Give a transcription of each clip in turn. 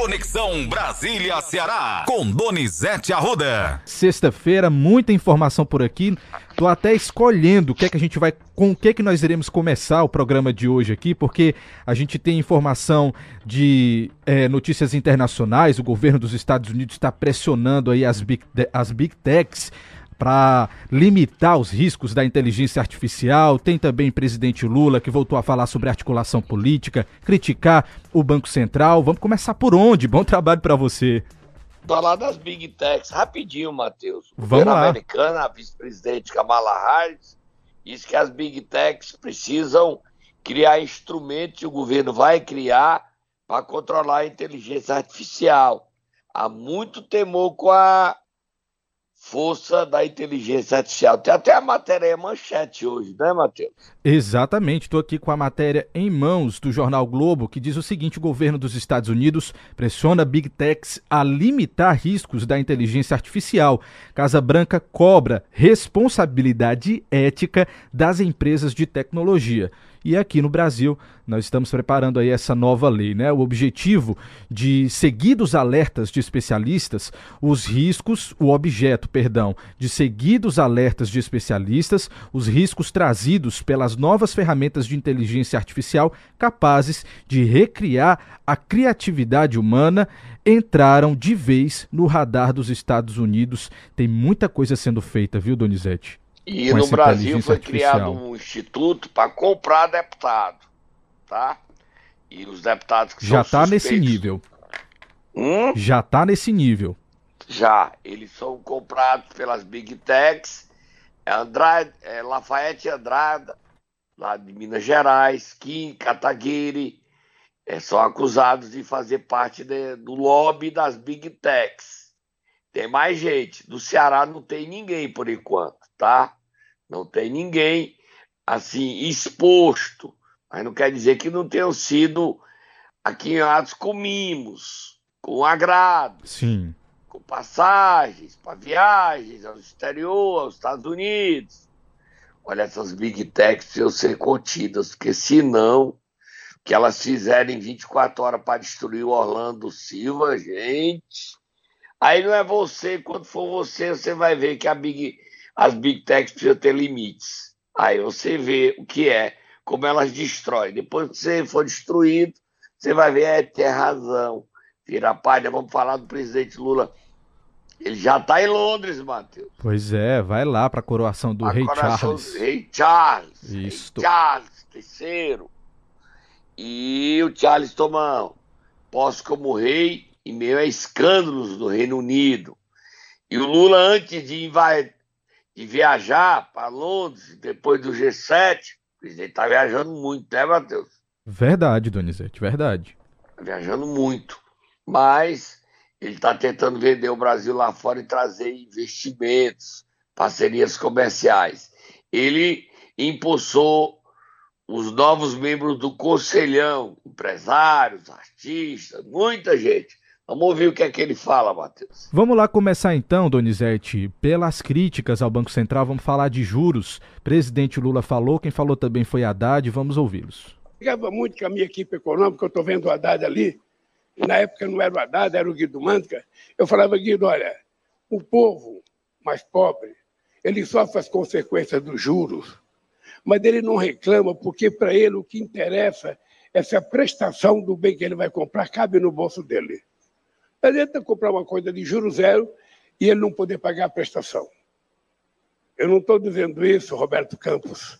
Conexão Brasília-Ceará, com Donizete Arruda. Sexta-feira, muita informação por aqui. Tô até escolhendo o que é que a gente vai, com o que é que nós iremos começar o programa de hoje aqui, porque a gente tem informação de é, notícias internacionais. O governo dos Estados Unidos está pressionando aí as big, as big techs para limitar os riscos da inteligência artificial. Tem também o presidente Lula que voltou a falar sobre articulação política, criticar o Banco Central. Vamos começar por onde? Bom trabalho para você. Falar das Big Techs, rapidinho, Matheus. O Vamos lá. americana, a vice-presidente Kamala Harris, diz que as Big Techs precisam criar instrumentos, e o governo vai criar para controlar a inteligência artificial. Há muito temor com a força da inteligência artificial. Tem até a matéria manchete hoje, né, Matheus? Exatamente. Estou aqui com a matéria em mãos do jornal Globo, que diz o seguinte: o governo dos Estados Unidos pressiona Big Techs a limitar riscos da inteligência artificial. Casa Branca cobra responsabilidade ética das empresas de tecnologia. E aqui no Brasil, nós estamos preparando aí essa nova lei, né? O objetivo de seguidos alertas de especialistas, os riscos, o objeto, perdão, de seguidos alertas de especialistas, os riscos trazidos pelas novas ferramentas de inteligência artificial capazes de recriar a criatividade humana entraram de vez no radar dos Estados Unidos. Tem muita coisa sendo feita, viu, Donizete? E no Brasil foi criado um instituto para comprar deputado, tá? E os deputados que já está nesse nível. Hum? Já está nesse nível. Já, eles são comprados pelas Big Techs, é Andrade, é Lafayette Andrada, lá de Minas Gerais, Kim Kataguiri, é, são acusados de fazer parte de, do lobby das Big Techs. Tem mais gente. Do Ceará não tem ninguém por enquanto, tá? Não tem ninguém assim exposto, mas não quer dizer que não tenham sido aquinhados com mimos, com agrado, Sim. com passagens para viagens ao exterior, aos Estados Unidos. Olha, essas big techs precisam ser contidas, porque senão que elas fizerem 24 horas para destruir o Orlando Silva, gente. Aí não é você, quando for você, você vai ver que a Big as big techs precisam ter limites. Aí você vê o que é, como elas destroem. Depois que você for destruído, você vai ver, é, ter razão. Vira página, vamos falar do presidente Lula. Ele já está em Londres, Matheus. Pois é, vai lá para a coroação do a rei Charles. Do rei Charles. Isso. Rei Charles III. E o Charles toma posse como rei em meio a escândalos do Reino Unido. E o Lula, antes de invadir de viajar para Londres depois do G7. O presidente está viajando muito, né, Matheus? Verdade, Donizete, verdade. Tá viajando muito. Mas ele está tentando vender o Brasil lá fora e trazer investimentos, parcerias comerciais. Ele impulsou os novos membros do Conselhão, empresários, artistas, muita gente. Vamos ouvir o que é que ele fala, Matheus. Vamos lá começar então, Donizete. Pelas críticas ao Banco Central, vamos falar de juros. Presidente Lula falou, quem falou também foi Haddad, vamos ouvi-los. Ligava muito com a minha equipe econômica, eu estou vendo o Haddad ali. Na época não era o Haddad, era o Guido Mantca. Eu falava, Guido, olha, o povo mais pobre, ele sofre as consequências dos juros, mas ele não reclama, porque para ele o que interessa é se a prestação do bem que ele vai comprar cabe no bolso dele. Não adianta comprar uma coisa de juro zero e ele não poder pagar a prestação. Eu não estou dizendo isso, Roberto Campos,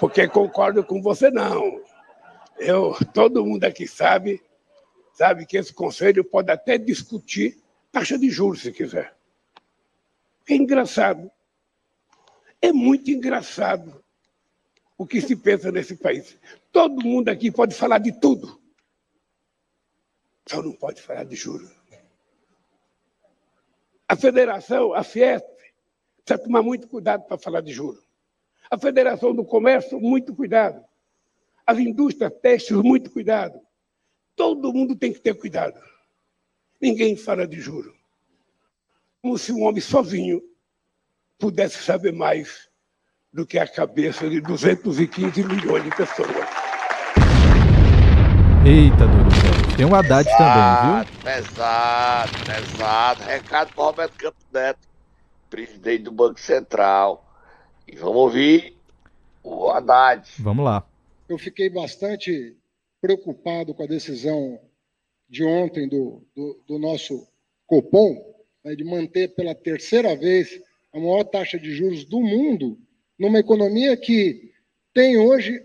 porque concordo com você, não. Eu, todo mundo aqui sabe, sabe que esse conselho pode até discutir taxa de juros, se quiser. É engraçado. É muito engraçado o que se pensa nesse país. Todo mundo aqui pode falar de tudo. Só não pode falar de juros. A federação, a Fiesp, precisa tomar muito cuidado para falar de juros. A Federação do Comércio, muito cuidado. As indústrias têxteis, muito cuidado. Todo mundo tem que ter cuidado. Ninguém fala de juros. Como se um homem sozinho pudesse saber mais do que a cabeça de 215 milhões de pessoas. Eita, Dudu. Tem o Haddad também, viu? Pesado, pesado. Recado para Roberto Campos Neto, presidente do Banco Central. E vamos ouvir o Haddad. Vamos lá. Eu fiquei bastante preocupado com a decisão de ontem do, do, do nosso Copom, né, de manter pela terceira vez a maior taxa de juros do mundo, numa economia que tem hoje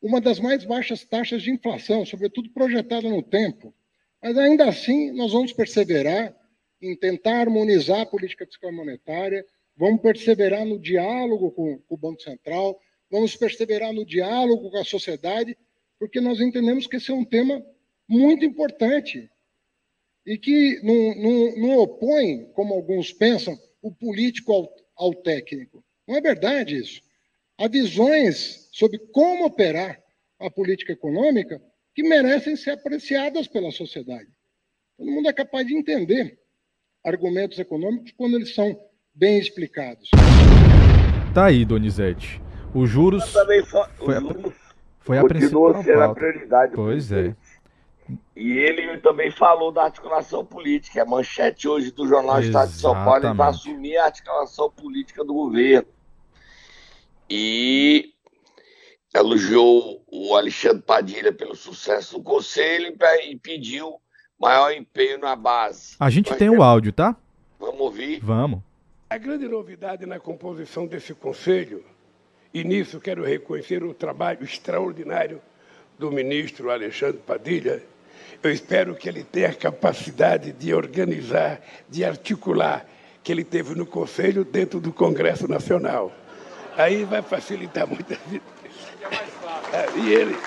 uma das mais baixas taxas de inflação, sobretudo projetada no tempo. Mas ainda assim, nós vamos perseverar em tentar harmonizar a política fiscal monetária, vamos perseverar no diálogo com, com o Banco Central, vamos perseverar no diálogo com a sociedade, porque nós entendemos que esse é um tema muito importante e que não, não, não opõe, como alguns pensam, o político ao, ao técnico. Não é verdade isso. Há visões sobre como operar a política econômica que merecem ser apreciadas pela sociedade. Todo mundo é capaz de entender argumentos econômicos quando eles são bem explicados. Tá aí, Donizete. Os juros. Também foi, foi, a, foi a principal a prioridade. Pois é. E ele também falou da articulação política. A manchete hoje do Jornal Exatamente. Estado de São Paulo ele vai assumir a articulação política do governo. E elogiou o Alexandre Padilha pelo sucesso do Conselho e pediu maior empenho na base. A gente Mas tem o áudio, tá? Vamos ouvir? Vamos. A grande novidade na composição desse Conselho, e nisso quero reconhecer o trabalho extraordinário do ministro Alexandre Padilha, eu espero que ele tenha a capacidade de organizar, de articular, que ele teve no Conselho dentro do Congresso Nacional. Aí vai facilitar muito a vida. É, e ele.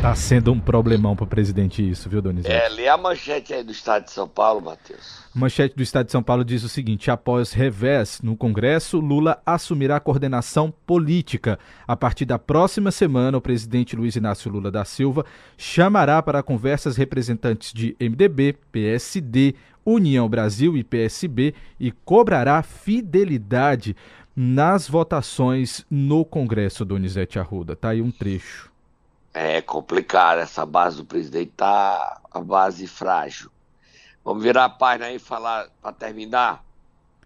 Tá sendo um problemão para o presidente isso, viu, Donizete? É, lê a manchete aí do Estado de São Paulo, Matheus. Manchete do Estado de São Paulo diz o seguinte: após revés no Congresso, Lula assumirá a coordenação política. A partir da próxima semana, o presidente Luiz Inácio Lula da Silva chamará para conversas representantes de MDB, PSD, União Brasil e PSB e cobrará fidelidade nas votações no Congresso, Donizete Arruda. Tá aí um trecho. É complicado, essa base do presidente tá a base frágil. Vamos virar a página aí e falar para terminar.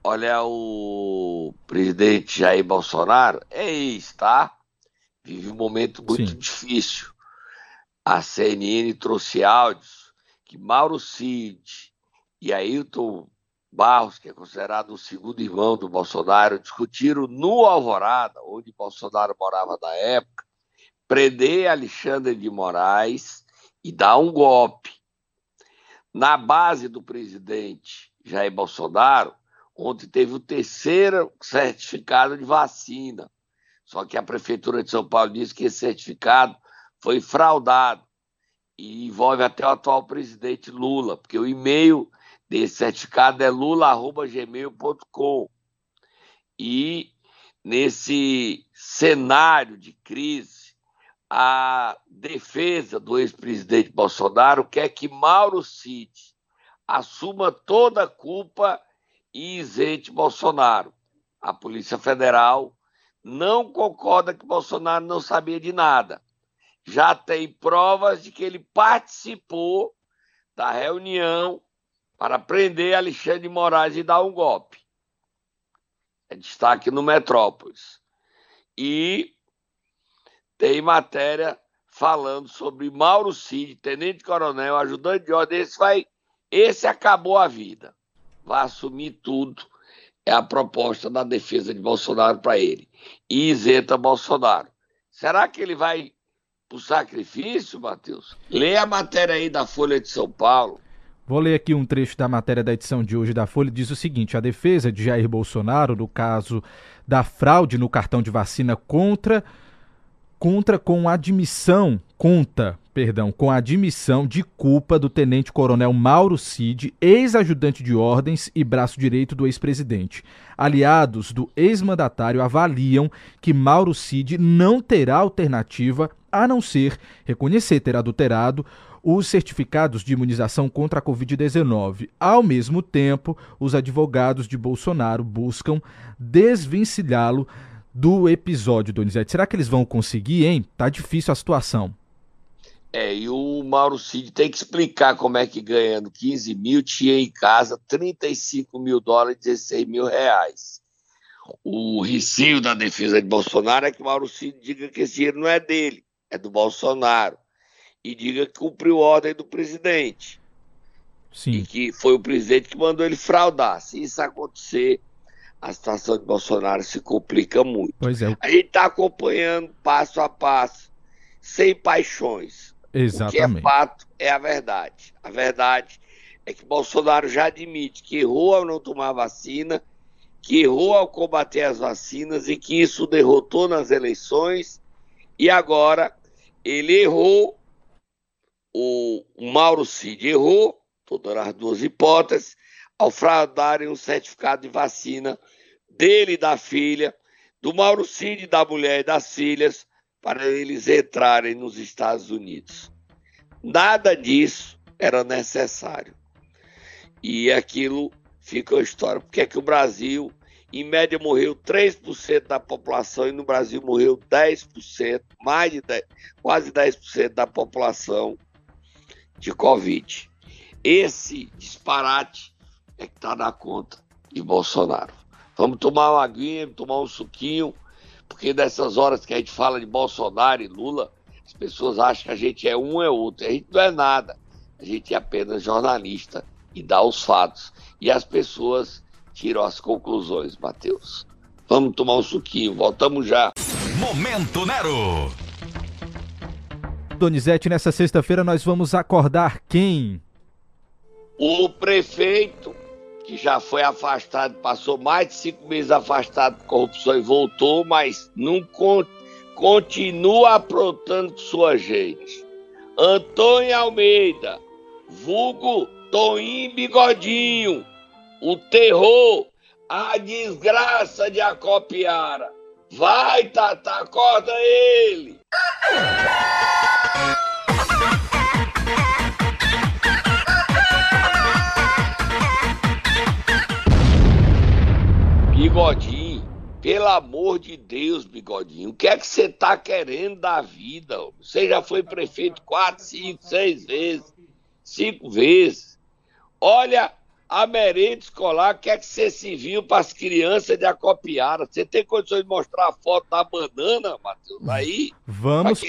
Olha o presidente Jair Bolsonaro, é isso, tá? Vive um momento muito Sim. difícil. A CNN trouxe áudios que Mauro Cid e Ailton Barros, que é considerado o segundo irmão do Bolsonaro, discutiram no Alvorada, onde Bolsonaro morava na época, prender Alexandre de Moraes e dar um golpe. Na base do presidente Jair Bolsonaro, onde teve o terceiro certificado de vacina. Só que a Prefeitura de São Paulo disse que esse certificado foi fraudado e envolve até o atual presidente Lula, porque o e-mail desse certificado é lula.gmail.com. E nesse cenário de crise, a defesa do ex-presidente Bolsonaro quer que Mauro Cid assuma toda a culpa e isente Bolsonaro. A Polícia Federal não concorda que Bolsonaro não sabia de nada. Já tem provas de que ele participou da reunião para prender Alexandre de Moraes e dar um golpe. É destaque no Metrópolis. E tem matéria falando sobre Mauro Cid, tenente-coronel, ajudante de ordem. Esse, vai, esse acabou a vida. Vai assumir tudo. É a proposta da defesa de Bolsonaro para ele. E isenta Bolsonaro. Será que ele vai para o sacrifício, Matheus? Lê a matéria aí da Folha de São Paulo. Vou ler aqui um trecho da matéria da edição de hoje da Folha. Diz o seguinte: a defesa de Jair Bolsonaro, no caso da fraude no cartão de vacina contra, contra com admissão, conta, perdão, com admissão de culpa do tenente-coronel Mauro Cid, ex-ajudante de ordens e braço direito do ex-presidente. Aliados do ex-mandatário avaliam que Mauro Cid não terá alternativa a não ser reconhecer ter adulterado os certificados de imunização contra a Covid-19. Ao mesmo tempo, os advogados de Bolsonaro buscam desvencilhá-lo do episódio, Donizete. Será que eles vão conseguir, hein? Tá difícil a situação. É, e o Mauro Cid tem que explicar como é que ganhando 15 mil tinha em casa 35 mil dólares, 16 mil reais. O receio da defesa de Bolsonaro é que o Mauro Cid diga que esse dinheiro não é dele, é do Bolsonaro. E diga que cumpriu ordem do presidente. Sim. E que foi o presidente que mandou ele fraudar. Se isso acontecer, a situação de Bolsonaro se complica muito. Pois é. A gente está acompanhando passo a passo, sem paixões Exatamente. O que é fato é a verdade. A verdade é que Bolsonaro já admite que errou ao não tomar vacina, que errou ao combater as vacinas e que isso derrotou nas eleições. E agora ele errou, o Mauro Cid errou, dando as duas hipóteses, ao fraudarem um certificado de vacina dele e da filha, do Mauro Cid, da mulher e das filhas, para eles entrarem nos Estados Unidos. Nada disso era necessário. E aquilo fica a história. Porque é que o Brasil, em média, morreu 3% da população e no Brasil morreu 10%, mais de 10, quase 10% da população de Covid. Esse disparate é que está na conta de Bolsonaro. Vamos tomar uma aguinha, tomar um suquinho, porque nessas horas que a gente fala de Bolsonaro e Lula, as pessoas acham que a gente é um é outro. A gente não é nada. A gente é apenas jornalista e dá os fatos. E as pessoas tiram as conclusões, Matheus. Vamos tomar um suquinho, voltamos já. Momento Nero! Donizete, nessa sexta-feira nós vamos acordar quem? O prefeito que já foi afastado, passou mais de cinco meses afastado por corrupção e voltou, mas não continua aprontando com sua gente. Antônio Almeida, vulgo Toim Bigodinho, o terror, a desgraça de Acopiara. Vai, Tata, acorda ele! Bigodinho, pelo amor de Deus, Bigodinho, o que é que você tá querendo da vida? Você já foi prefeito quatro, cinco, seis vezes, cinco vezes. Olha a merenda escolar, o que é que você se viu para as crianças de Acopiara? Você tem condições de mostrar a foto da banana, Matheus, aí? Vamos...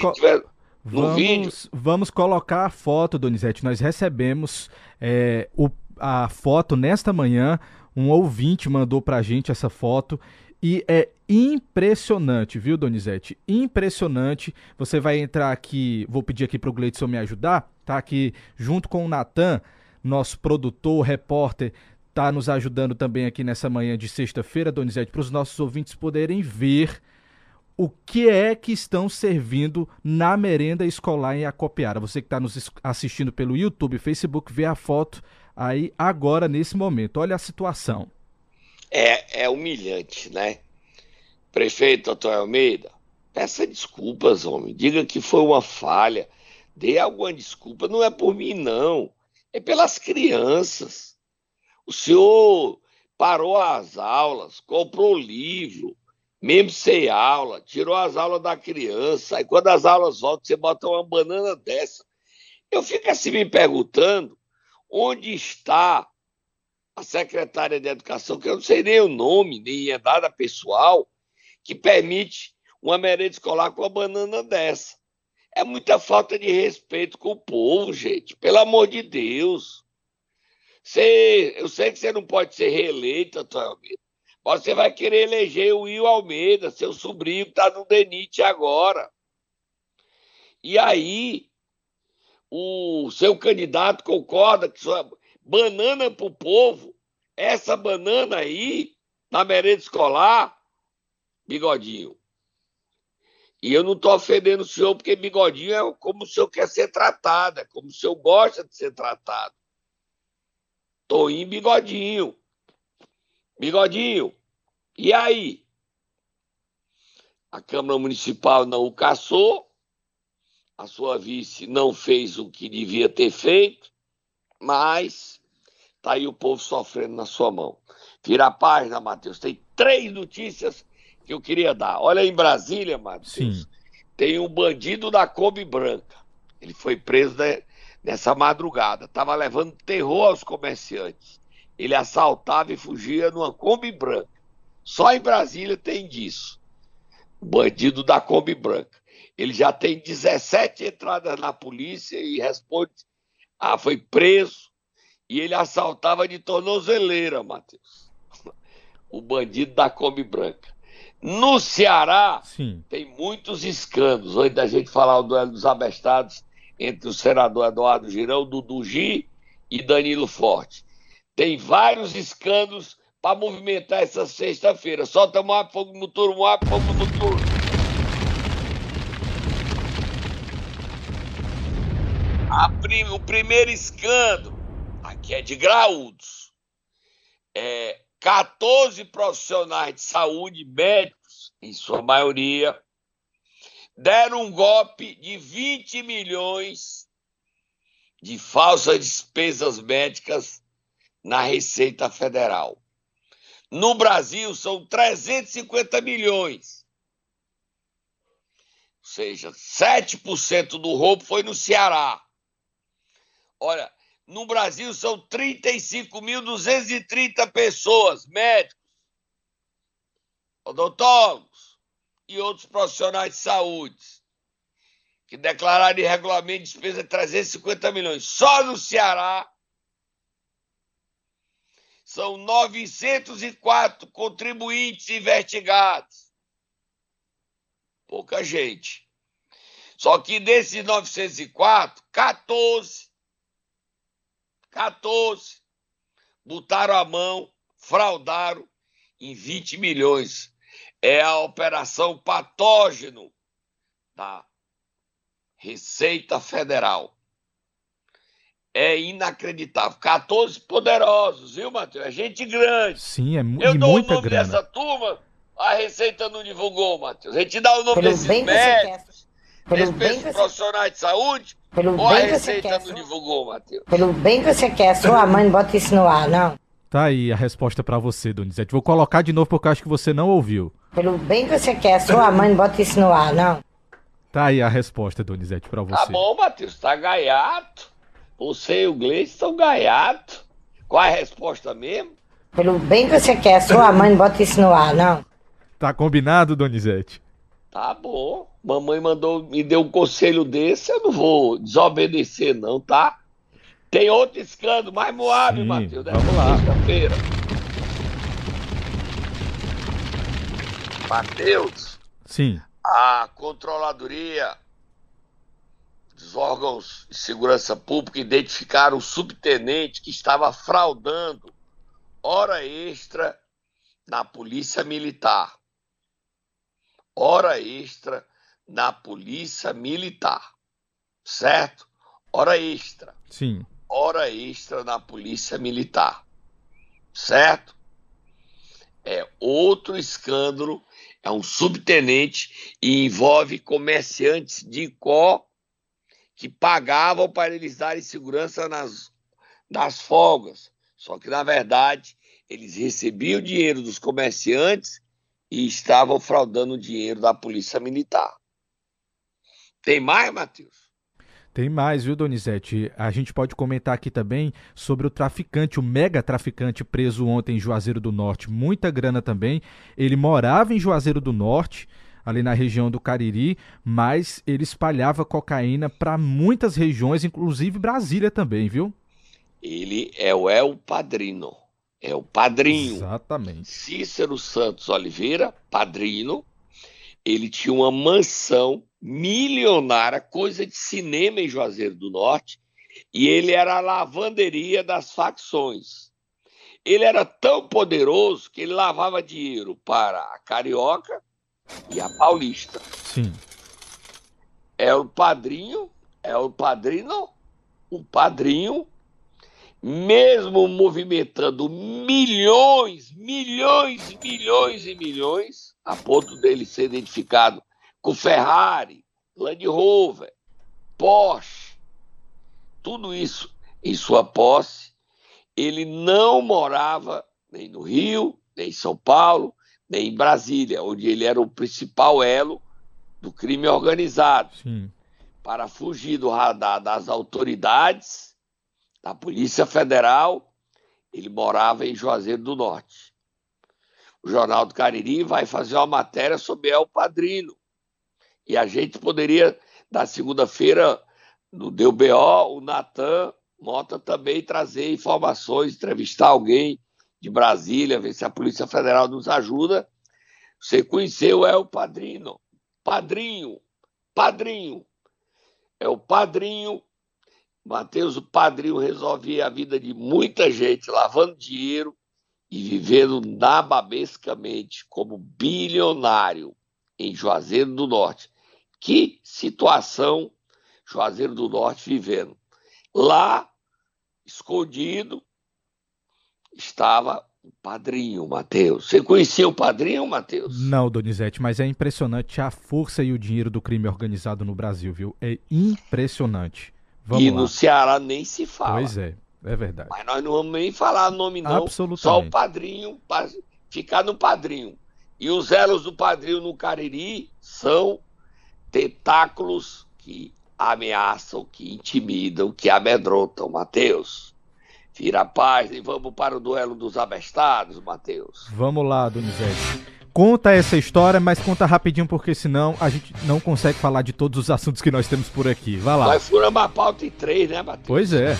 Vamos, vamos colocar a foto, Donizete. Nós recebemos é, o, a foto nesta manhã um ouvinte mandou pra gente essa foto e é impressionante, viu, Donizete? Impressionante. Você vai entrar aqui, vou pedir aqui pro Gleidson me ajudar, tá? Aqui junto com o Natan, nosso produtor, repórter, tá nos ajudando também aqui nessa manhã de sexta-feira, Donizete, para os nossos ouvintes poderem ver o que é que estão servindo na merenda escolar em Acopiara. Você que está nos assistindo pelo YouTube, Facebook, vê a foto aí agora, nesse momento. Olha a situação. É, é humilhante, né? Prefeito Antônio Almeida, peça desculpas, homem. Diga que foi uma falha. Dê alguma desculpa. Não é por mim, não. É pelas crianças. O senhor parou as aulas, comprou livro, mesmo sem aula, tirou as aulas da criança. Aí quando as aulas voltam, você bota uma banana dessa. Eu fico assim me perguntando Onde está a secretária de Educação, que eu não sei nem o nome, nem é dada pessoal, que permite uma merenda escolar com uma banana dessa? É muita falta de respeito com o povo, gente. Pelo amor de Deus. Você, eu sei que você não pode ser reeleito, Antônio Almeida. Mas você vai querer eleger o Will Almeida, seu sobrinho que está no DENIT agora. E aí, o seu candidato concorda que sua banana para o povo, essa banana aí, na merenda escolar, bigodinho. E eu não estou ofendendo o senhor, porque bigodinho é como o senhor quer ser tratado, é como o senhor gosta de ser tratado. Tô em bigodinho. Bigodinho. E aí? A Câmara Municipal não o caçou, a sua vice não fez o que devia ter feito, mas tá aí o povo sofrendo na sua mão. Vira a página, Matheus. Tem três notícias que eu queria dar. Olha em Brasília, Matheus. Tem um bandido da Kombi Branca. Ele foi preso né, nessa madrugada. Estava levando terror aos comerciantes. Ele assaltava e fugia numa Kombi branca. Só em Brasília tem disso. O bandido da Kombi branca. Ele já tem 17 entradas na polícia e responde: ah, foi preso. E ele assaltava de tornozeleira, Matheus. O bandido da Kombi branca. No Ceará, Sim. tem muitos escândalos. Antes da gente falar o duelo dos abestados entre o senador Eduardo Girão, Dudu Gi e Danilo Forte. Tem vários escândalos para movimentar essa sexta-feira. Solta Moab, fogo no turno, Moab, fogo no turno. Prim, o primeiro escândalo, aqui é de graúdos, é 14 profissionais de saúde, médicos, em sua maioria, deram um golpe de 20 milhões de falsas despesas médicas na Receita Federal. No Brasil, são 350 milhões. Ou seja, 7% do roubo foi no Ceará. Olha, no Brasil são 35.230 pessoas, médicos, odontólogos e outros profissionais de saúde, que declararam irregularmente despesa de 350 milhões. Só no Ceará são 904 contribuintes investigados. Pouca gente. Só que desses 904, 14 14. Botaram a mão, fraudaram em 20 milhões. É a operação patógeno da Receita Federal. É inacreditável. 14 poderosos, viu, Matheus? É gente grande. Sim, é Eu dou muita o nome grana. dessa turma, a Receita não divulgou, Matheus. A gente dá o nome Pelo desses médicos, desses profissionais de saúde, pelo Ou bem que você quer. Não divulgou, Matheus. Pelo bem que você quer, sua mãe não bota isso no ar, não. Tá aí a resposta para você, Donizete. Vou colocar de novo porque eu acho que você não ouviu. Pelo bem que você quer, sua mãe não bota isso no ar, não. Tá aí a resposta, Donizete, para tá você. Tá bom, Matheus, tá gaiato. Você e o Gleice estão gaiato. Qual é a resposta mesmo? Pelo bem que você quer, sua mãe não bota isso no ar, não. Tá combinado, Donizete? Tá bom. Mamãe mandou, me deu um conselho desse, eu não vou desobedecer, não, tá? Tem outro escândalo, mais Moab, Matheus, vamos lá. sexta-feira. Matheus. Sim. A controladoria dos órgãos de segurança pública identificaram o subtenente que estava fraudando hora extra na polícia militar hora extra na polícia militar, certo? Hora extra. Sim. Hora extra na polícia militar, certo? É outro escândalo, é um subtenente e envolve comerciantes de có que pagavam para eles darem segurança nas, nas folgas. Só que, na verdade, eles recebiam dinheiro dos comerciantes e estavam fraudando o dinheiro da Polícia Militar. Tem mais, Matheus? Tem mais, viu, Donizete? A gente pode comentar aqui também sobre o traficante, o mega traficante preso ontem em Juazeiro do Norte. Muita grana também. Ele morava em Juazeiro do Norte, ali na região do Cariri, mas ele espalhava cocaína para muitas regiões, inclusive Brasília também, viu? Ele é o El Padrino é o padrinho. Exatamente. Cícero Santos Oliveira, padrinho. Ele tinha uma mansão milionária, coisa de cinema em Juazeiro do Norte, e ele era a lavanderia das facções. Ele era tão poderoso que ele lavava dinheiro para a Carioca e a Paulista. Sim. É o padrinho, é o padrinho, o padrinho mesmo movimentando milhões, milhões, milhões e milhões, a ponto dele ser identificado com Ferrari, Land Rover, Porsche, tudo isso em sua posse, ele não morava nem no Rio, nem em São Paulo, nem em Brasília, onde ele era o principal elo do crime organizado. Sim. para fugir do radar das autoridades, da Polícia Federal, ele morava em Juazeiro do Norte. O Jornal do Cariri vai fazer uma matéria sobre El Padrino. E a gente poderia, na segunda-feira, no Deu BO, o Natan Mota também trazer informações, entrevistar alguém de Brasília, ver se a Polícia Federal nos ajuda. Você conheceu é o padrinho, padrinho, padrinho. É o padrinho. Mateus, o padrinho resolvia a vida de muita gente, lavando dinheiro e vivendo nababescamente como bilionário em Juazeiro do Norte. Que situação Juazeiro do Norte vivendo. Lá, escondido, estava o padrinho Mateus. Você conhecia o padrinho Mateus? Não, Donizete, mas é impressionante a força e o dinheiro do crime organizado no Brasil, viu? É impressionante. Vamos e lá. no Ceará nem se fala. Pois é, é verdade. Mas nós não vamos nem falar nome, não. Absolutamente. Só o padrinho, ficar no padrinho. E os elos do padrinho no Cariri são tentáculos que ameaçam, que intimidam, que amedrontam. Mateus, vira a paz e vamos para o duelo dos abestados, Mateus. Vamos lá, Donizete. Conta essa história, mas conta rapidinho, porque senão a gente não consegue falar de todos os assuntos que nós temos por aqui. Vai lá. Nós furamos a pauta em três, né, Matheus? Pois é.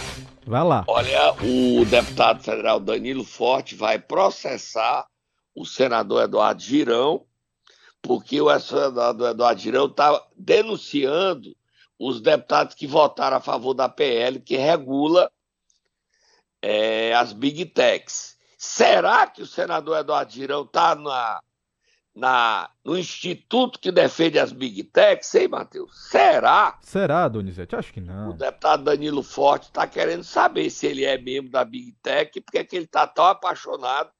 Vai lá. Olha, o deputado federal Danilo Forte vai processar o senador Eduardo Girão, porque o senador Eduardo Girão está denunciando os deputados que votaram a favor da PL, que regula é, as big techs. Será que o senador Eduardo Girão está na, na, no instituto que defende as big techs, hein, Matheus? Será? Será, Donizete? Acho que não. O deputado Danilo Forte está querendo saber se ele é membro da big tech, porque é que ele está tão apaixonado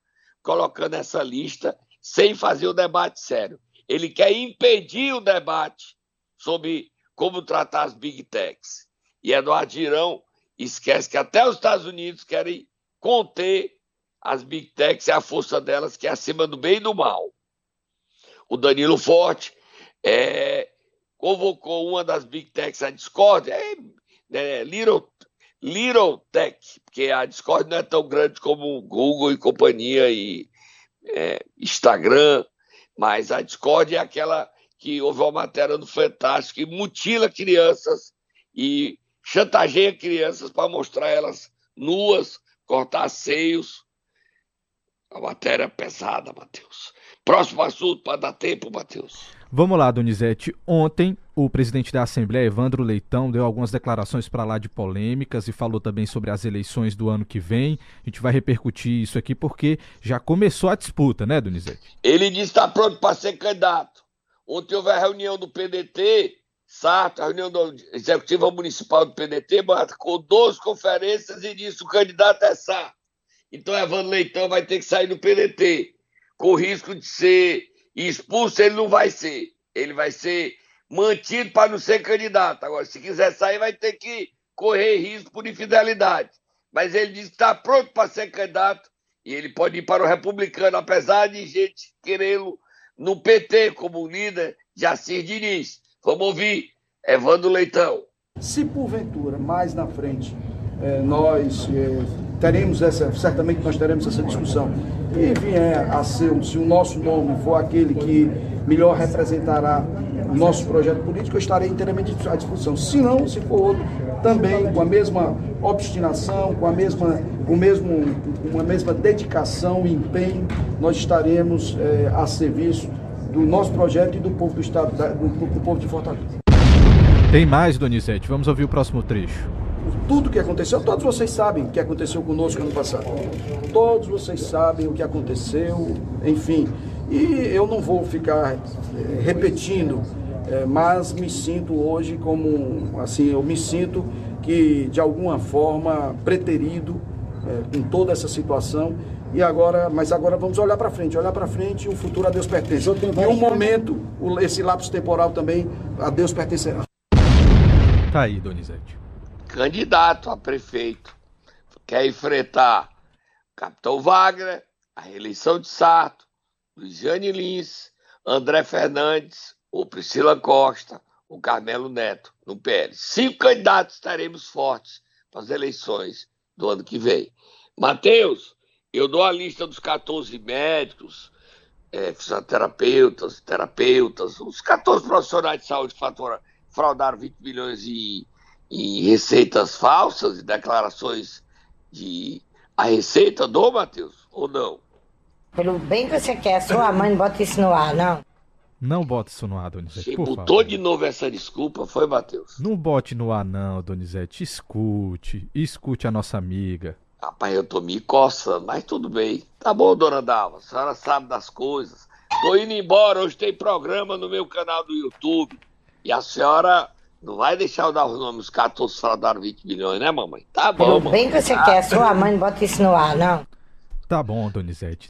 colocando essa lista sem fazer o debate sério. Ele quer impedir o debate sobre como tratar as big techs. E Eduardo Girão esquece que até os Estados Unidos querem conter as big techs e a força delas, que é acima do bem e do mal. O Danilo Forte é, convocou uma das big techs à Discord, é, é, Little, Little Tech, porque a Discord não é tão grande como o Google e companhia e é, Instagram, mas a Discord é aquela que houve uma matéria do Fantástico que mutila crianças e chantageia crianças para mostrar elas nuas, cortar seios. A matéria é pesada, Matheus. Próximo assunto para dar tempo, Matheus. Vamos lá, Donizete. Ontem, o presidente da Assembleia, Evandro Leitão, deu algumas declarações para lá de polêmicas e falou também sobre as eleições do ano que vem. A gente vai repercutir isso aqui porque já começou a disputa, né, Donizete? Ele disse que está pronto para ser candidato. Ontem houve a reunião do PDT, Sarto, a reunião da Executiva Municipal do PDT, marcou 12 conferências e disse o candidato é Sarto. Então Evandro Leitão vai ter que sair do PDT, com risco de ser expulso, ele não vai ser. Ele vai ser mantido para não ser candidato. Agora, se quiser sair, vai ter que correr risco por infidelidade. Mas ele disse que está pronto para ser candidato e ele pode ir para o republicano, apesar de gente querê-lo no PT como líder de Assis Diniz. Vamos ouvir Evandro Leitão. Se porventura, mais na frente, nós é, teremos essa, certamente nós teremos essa discussão, e vier a ser, se o nosso nome for aquele que melhor representará o nosso projeto político, eu estarei inteiramente à disposição. Se não, se for outro, também com a mesma obstinação, com a mesma, o mesmo, uma mesma dedicação e empenho, nós estaremos é, a serviço do nosso projeto e do povo do Estado, do, do povo de Fortaleza. Tem mais, Donizete. Vamos ouvir o próximo trecho. Tudo o que aconteceu, todos vocês sabem o que aconteceu conosco ano passado. Todos vocês sabem o que aconteceu, enfim. E eu não vou ficar é, repetindo, é, mas me sinto hoje como, assim, eu me sinto que de alguma forma preterido é, com toda essa situação e agora, mas agora vamos olhar para frente, olhar para frente, o futuro a Deus pertence. E um momento, esse lapso temporal também a Deus pertencerá. Tá aí, Donizete. Candidato a prefeito quer enfrentar Capitão Wagner, a reeleição de Sarto, Luiziane Lins, André Fernandes, ou Priscila Costa, o Carmelo Neto no PL. Cinco candidatos estaremos fortes para as eleições do ano que vem. Matheus, eu dou a lista dos 14 médicos, é, fisioterapeutas, terapeutas, os 14 profissionais de saúde que fraudaram 20 milhões em, em receitas falsas e declarações de a receita do Matheus, ou não? Pelo bem que você quer, sua mãe não bota isso no ar, não. Não bote isso no ar, Donizete. Você botou favor. de novo essa desculpa, foi, Matheus? Não bote no ar, não, Donizete. Escute. Escute a nossa amiga. Rapaz, eu tô me coçando, mas tudo bem. Tá bom, dona Dalva, a senhora sabe das coisas. Tô indo embora, hoje tem programa no meu canal do YouTube. E a senhora não vai deixar eu dar os nomes, os 14 fraudaram 20 milhões, né, mamãe? Tá bom, Pelo mamãe. bem que você Tá. quer, sua mãe não bota isso no ar, não. Tá bom, Donizete.